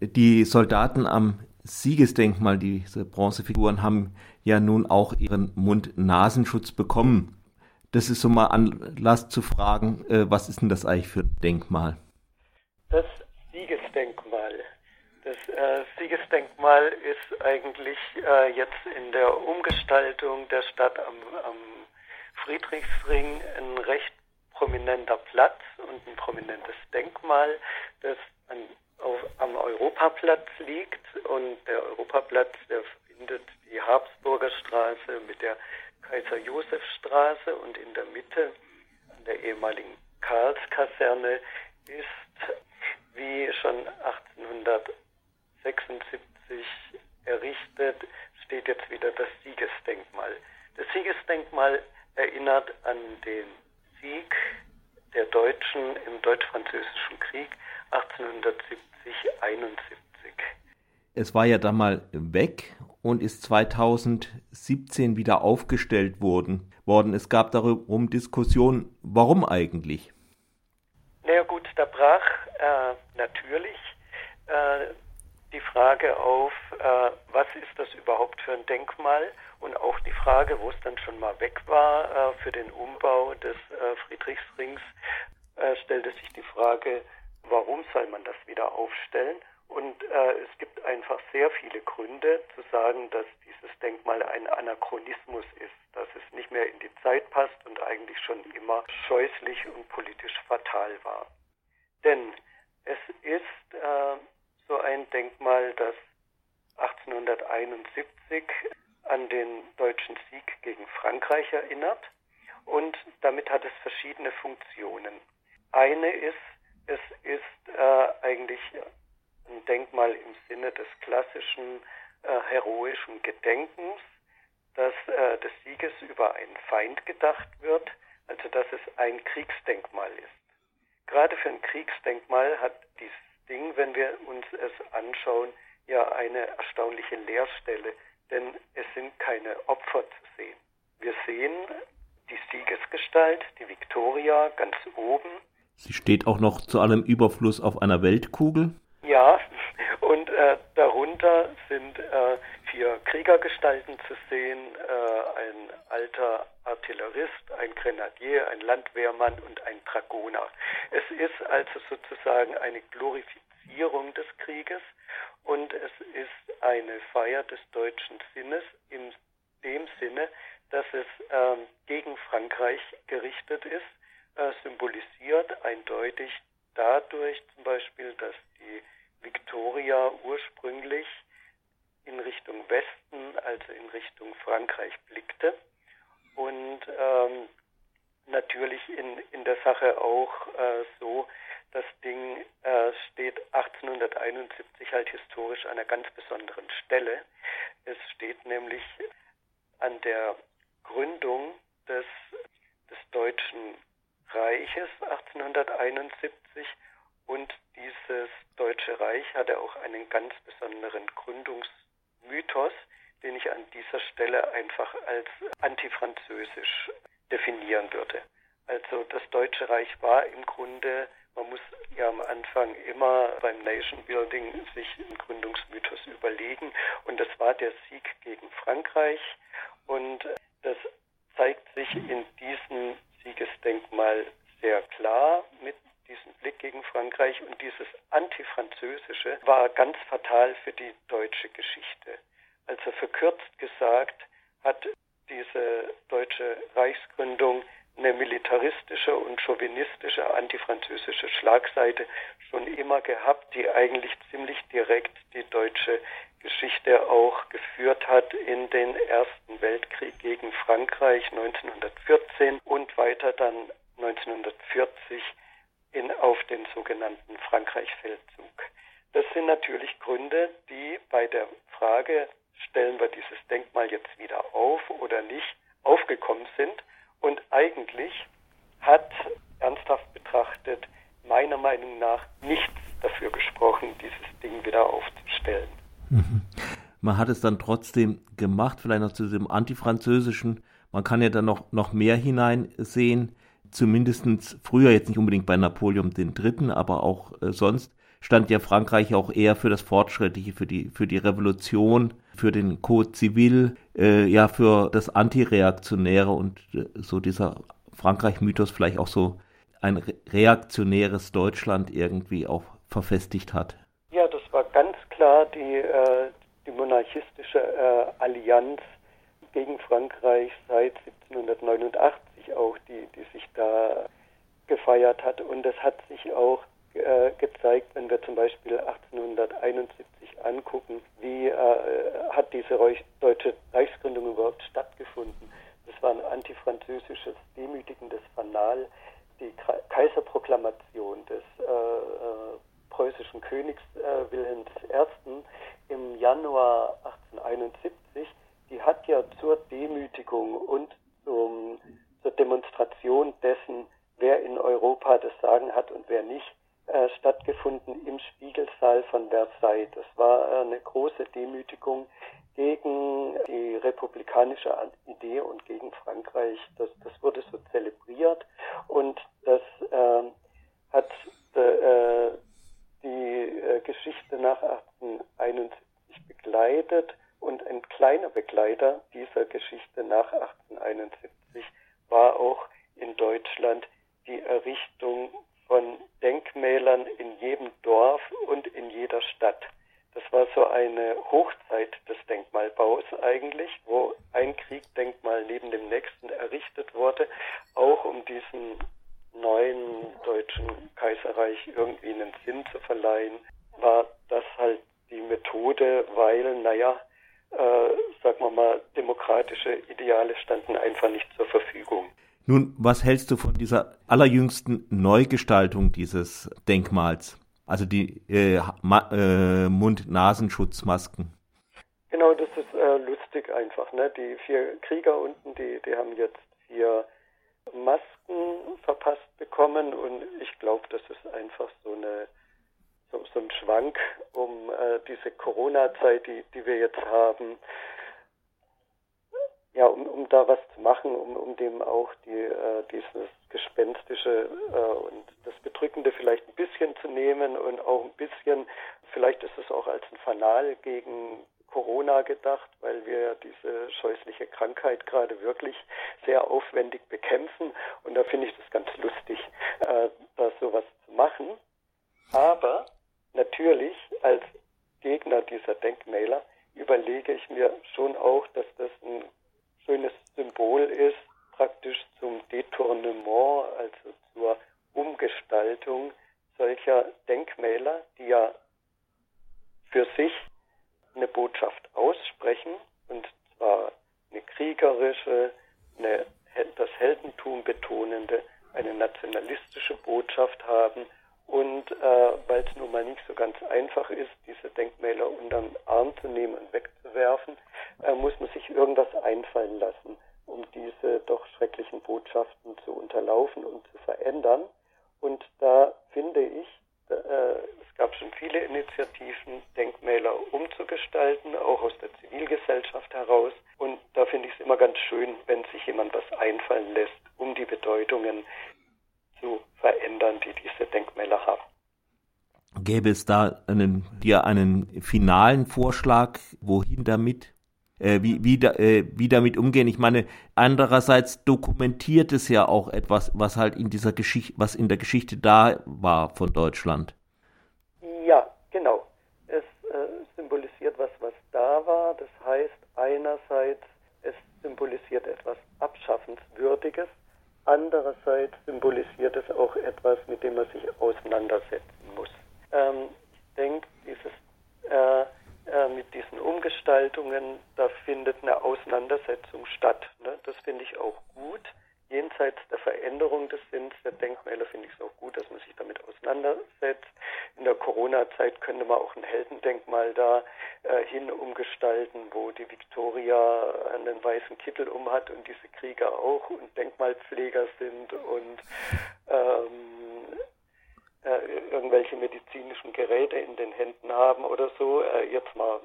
Die Soldaten am Siegesdenkmal, diese Bronzefiguren, haben ja nun auch ihren Mund-Nasenschutz bekommen. Das ist so mal Anlass zu fragen, äh, was ist denn das eigentlich für ein Denkmal? Das Siegesdenkmal. Das äh, Siegesdenkmal ist eigentlich äh, jetzt in der Umgestaltung der Stadt am, am Friedrichsring ein recht prominenter Platz und ein prominentes Denkmal, das an, auf, am Europaplatz liegt. Und der Europaplatz, der verbindet die Habsburger Straße mit der Kaiser-Josef-Straße und in der Mitte an der ehemaligen Karlskaserne ist, wie schon 1876 errichtet, steht jetzt wieder das Siegesdenkmal. Das Siegesdenkmal erinnert an den Sieg der Deutschen im Deutsch-Französischen Krieg 1870-71. Es war ja da mal weg und ist 2017 wieder aufgestellt worden. worden. Es gab darum Diskussionen, warum eigentlich? Na ja, gut, da brach äh, natürlich äh, die Frage auf, äh, was ist das überhaupt für ein Denkmal? Und auch die Frage, wo es dann schon mal weg war äh, für den Umbau des äh, Friedrichsrings, äh, stellte sich die Frage, warum soll man das wieder aufstellen? Und äh, es gibt einfach sehr viele Gründe zu sagen, dass dieses Denkmal ein Anachronismus ist, dass es nicht mehr in die Zeit passt und eigentlich schon immer scheußlich und politisch fatal war. Denn es ist äh, so ein Denkmal, das 1871 an den deutschen Sieg gegen Frankreich erinnert und damit hat es verschiedene Funktionen. Eine ist, es ist äh, eigentlich ein Denkmal im Sinne des klassischen äh, heroischen Gedenkens, dass äh, des Sieges über einen Feind gedacht wird, also dass es ein Kriegsdenkmal ist. Gerade für ein Kriegsdenkmal hat dieses Ding, wenn wir uns es anschauen, ja eine erstaunliche Leerstelle, denn es sind keine Opfer zu sehen. Wir sehen die Siegesgestalt, die Victoria ganz oben. Sie steht auch noch zu allem Überfluss auf einer Weltkugel. Ja, und äh, darunter sind äh, vier Kriegergestalten zu sehen, äh, ein alter Artillerist, ein Grenadier, ein Landwehrmann und ein Dragoner. Es ist also sozusagen eine Glorifizierung des Krieges und es ist eine Feier des deutschen Sinnes in dem Sinne, dass es ähm, gegen Frankreich gerichtet ist, äh, symbolisiert eindeutig dadurch zum Beispiel, dass die Victoria ursprünglich in Richtung Westen, also in Richtung Frankreich blickte und ähm, natürlich in, in der Sache auch äh, so, das Ding äh, steht 1871 halt historisch an einer ganz besonderen Stelle. Es steht nämlich an der Gründung des, des Deutschen Reiches 1871 und dieses Deutsche Reich hatte auch einen ganz besonderen Gründungsmythos, den ich an dieser Stelle einfach als antifranzösisch definieren würde. Also das Deutsche Reich war im Grunde, am Anfang immer beim Nation Building sich einen Gründungsmythos überlegen. Und das war der Sieg gegen Frankreich. Und das zeigt sich in diesem Siegesdenkmal sehr klar mit diesen Blick gegen Frankreich. Und dieses Antifranzösische war ganz fatal für die deutsche Geschichte. Also verkürzt gesagt hat diese deutsche Reichsgründung eine militaristische und chauvinistische antifranzösische Schlagseite schon immer gehabt, die eigentlich ziemlich direkt die deutsche Geschichte auch geführt hat in den Ersten Weltkrieg gegen Frankreich 1914 und weiter dann 1940 in, auf den sogenannten Frankreich-Feldzug. Das sind natürlich Gründe, die bei der Frage, stellen wir dieses Denkmal jetzt wieder auf oder nicht, aufgekommen sind. Und eigentlich hat ernsthaft betrachtet meiner Meinung nach nichts dafür gesprochen, dieses Ding wieder aufzustellen. Mhm. Man hat es dann trotzdem gemacht, vielleicht noch zu diesem antifranzösischen. Man kann ja dann noch, noch mehr hineinsehen zumindest früher jetzt nicht unbedingt bei Napoleon III., aber auch äh, sonst stand ja Frankreich auch eher für das Fortschrittliche, für die, für die Revolution, für den Code Civil, äh, ja, für das Antireaktionäre und äh, so dieser Frankreich-Mythos vielleicht auch so ein reaktionäres Deutschland irgendwie auch verfestigt hat. Ja, das war ganz klar die, äh, die monarchistische äh, Allianz gegen Frankreich seit 1789 auch, die, die sich da gefeiert hat. Und das hat sich auch äh, gezeigt, wenn wir zum Beispiel 1871 angucken, wie äh, hat diese deutsche Reichsgründung überhaupt stattgefunden. Das war ein antifranzösisches, demütigendes Fanal. Die Kaiserproklamation des äh, äh, preußischen Königs äh, Wilhelm I. im Januar 1871, die hat ja zur Demütigung und zum, zur Demonstration dessen, wer in Europa das Sagen hat und wer nicht, äh, stattgefunden im Spiegelsaal von Versailles. Das war äh, eine große Demütigung gegen die republikanische Idee und gegen Frankreich. Das, das wurde so zelebriert und das äh, hat die äh, Geschichte nach 1871 begleitet und ein kleiner Begleiter dieser Geschichte nach 1871 war auch in Deutschland die Errichtung von Denkmälern in jedem Dorf und in jeder Stadt. Das war so eine Hochzeit des Denkmalbaus eigentlich, wo ein Kriegdenkmal neben dem nächsten errichtet wurde, auch um diesem neuen deutschen Kaiserreich irgendwie einen Sinn zu verleihen, war das halt die Methode, weil, naja, äh, sagen wir mal, demokratische Ideale standen einfach nicht zur Verfügung. Nun, was hältst du von dieser allerjüngsten Neugestaltung dieses Denkmals? Also die äh, äh, Mund-Nasenschutzmasken. Genau, das ist äh, lustig einfach. Ne? Die vier Krieger unten, die, die haben jetzt vier Masken verpasst bekommen und ich glaube, das ist einfach so eine so, so ein Schwank um äh, diese Corona-Zeit, die, die wir jetzt haben, ja, um, um da was zu machen, um, um dem auch die, äh, dieses Gespenstische äh, und das Bedrückende vielleicht ein bisschen zu nehmen und auch ein bisschen, vielleicht ist es auch als ein Fanal gegen Corona gedacht, weil wir diese scheußliche Krankheit gerade wirklich sehr aufwendig bekämpfen. Und da finde ich das ganz lustig, äh, da sowas zu machen. Aber natürlich als Gegner dieser Denkmäler überlege ich mir schon auch, dass das ein schönes Symbol ist, praktisch zum Detournement, also zur Umgestaltung solcher Denkmäler, die ja für sich eine Botschaft aussprechen, und zwar eine kriegerische, eine, das Heldentum betonende, eine nationalistische Botschaft haben und äh, weil es nun mal nicht so ganz einfach ist, diese Denkmäler unterm Arm zu nehmen und wegzuwerfen, äh, muss man sich irgendwas einfallen lassen, um diese doch schrecklichen Botschaften zu unterlaufen und zu verändern. Und da finde ich, äh, es gab schon viele Initiativen, Denkmäler umzugestalten, auch aus der Zivilgesellschaft heraus. Und da finde ich es immer ganz schön, wenn sich jemand was einfallen lässt, um die Bedeutungen zu verändern, die diese Denkmäler haben. Gäbe es da einen, dir einen finalen Vorschlag, wohin damit? Äh, wie, wie, da, äh, wie damit umgehen. Ich meine, andererseits dokumentiert es ja auch etwas, was halt in dieser Geschichte, was in der Geschichte da war von Deutschland. Ja, genau. Es äh, symbolisiert was, was da war. Das heißt, einerseits, es symbolisiert etwas Abschaffenswürdiges, Andererseits symbolisiert es auch etwas, mit dem man sich auseinandersetzen muss. Ähm, ich denke, dieses, äh, äh, mit diesen Umgestaltungen, da findet eine Auseinandersetzung statt. Ne? Das finde ich auch gut jenseits der Veränderung des Sinns der Denkmäler finde ich es auch gut, dass man sich damit auseinandersetzt. In der Corona-Zeit könnte man auch ein Heldendenkmal da äh, hin umgestalten, wo die Victoria einen weißen Kittel umhat und diese Krieger auch und Denkmalpfleger sind und ähm, äh, irgendwelche medizinischen Geräte in den Händen haben oder so. Äh, jetzt mal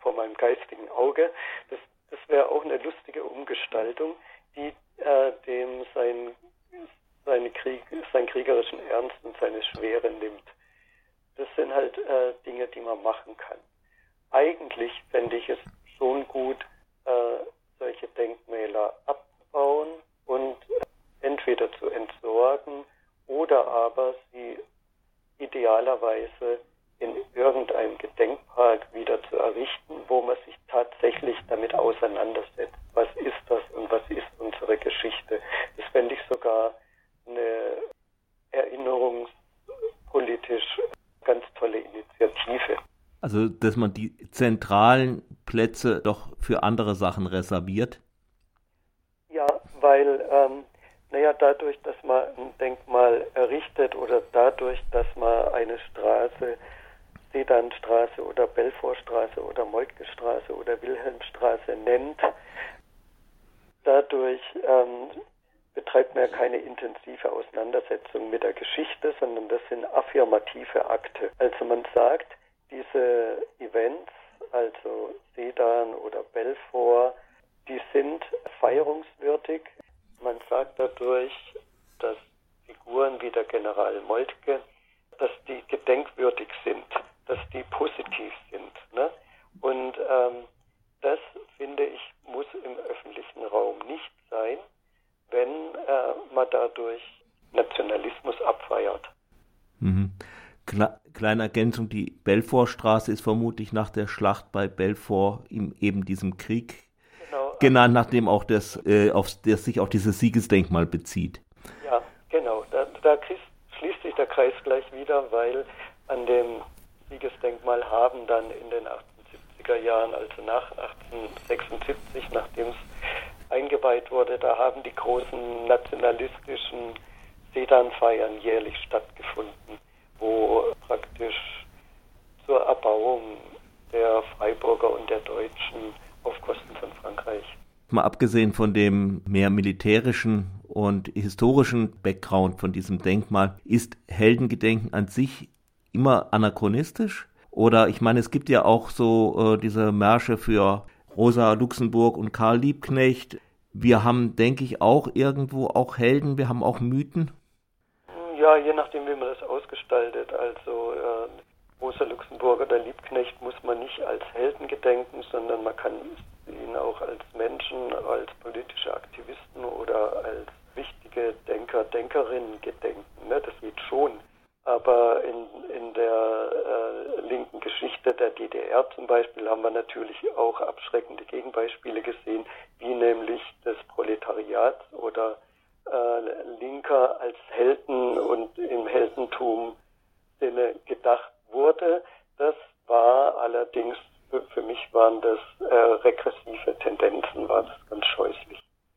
vor meinem geistigen Auge. Das, das wäre auch eine lustige Umgestaltung die äh, dem sein, seine Krieg, seinen kriegerischen Ernst und seine Schwere nimmt. das sind halt äh, Dinge, die man machen kann. Eigentlich fände ich es schon gut, äh, solche Denkmäler abzubauen und entweder zu entsorgen oder aber sie idealerweise in irgendeinem Gedenkpark wieder zu errichten, wo man sich tatsächlich damit auseinandersetzt. Was ist das und was ist unsere Geschichte? Das fände ich sogar eine erinnerungspolitisch ganz tolle Initiative. Also, dass man die zentralen Plätze doch für andere Sachen reserviert? Ja, weil, ähm, naja, dadurch, dass man ein Denkmal errichtet oder dadurch, dass man eine Straße Sedanstraße oder Belfortstraße oder Moltkestraße oder Wilhelmstraße nennt. Dadurch ähm, betreibt man ja keine intensive Auseinandersetzung mit der Geschichte, sondern das sind affirmative Akte. Also man sagt, diese Events, also Sedan oder Belfort, die sind feierungswürdig. Man sagt dadurch, dass Figuren wie der General Moltke, dass die gedenkwürdig sind dass die positiv sind. Ne? Und ähm, das, finde ich, muss im öffentlichen Raum nicht sein, wenn äh, man dadurch Nationalismus abfeiert. Mhm. Kleine Ergänzung, die Belfortstraße ist vermutlich nach der Schlacht bei Belfort in eben diesem Krieg genau. genannt, nachdem auch das, äh, auf, das sich auf dieses Siegesdenkmal bezieht. Ja, genau. Da, da schließt sich der Kreis gleich wieder, weil an dem Siegesdenkmal haben dann in den 78er Jahren, also nach 1876, nachdem es eingeweiht wurde, da haben die großen nationalistischen Sedanfeiern jährlich stattgefunden, wo praktisch zur Erbauung der Freiburger und der Deutschen auf Kosten von Frankreich. Mal abgesehen von dem mehr militärischen und historischen Background von diesem Denkmal, ist Heldengedenken an sich immer anachronistisch? Oder ich meine, es gibt ja auch so äh, diese Märsche für Rosa Luxemburg und Karl Liebknecht. Wir haben, denke ich, auch irgendwo auch Helden, wir haben auch Mythen. Ja, je nachdem, wie man das ausgestaltet. Also äh, Rosa Luxemburg oder Liebknecht muss man nicht als Helden gedenken, sondern man kann ihn auch als Menschen, als politische Aktivisten oder als wichtige Denker, Denkerinnen gedenken. Ne? Das geht schon. Aber in, in der äh, linken Geschichte der DDR zum Beispiel haben wir natürlich auch abschreckende Gegenbeispiele gesehen, wie nämlich das Proletariat oder äh, Linker als Helden und im Heldentum Sinne gedacht wurde. Das war allerdings, für, mich waren das äh, regressive Tendenzen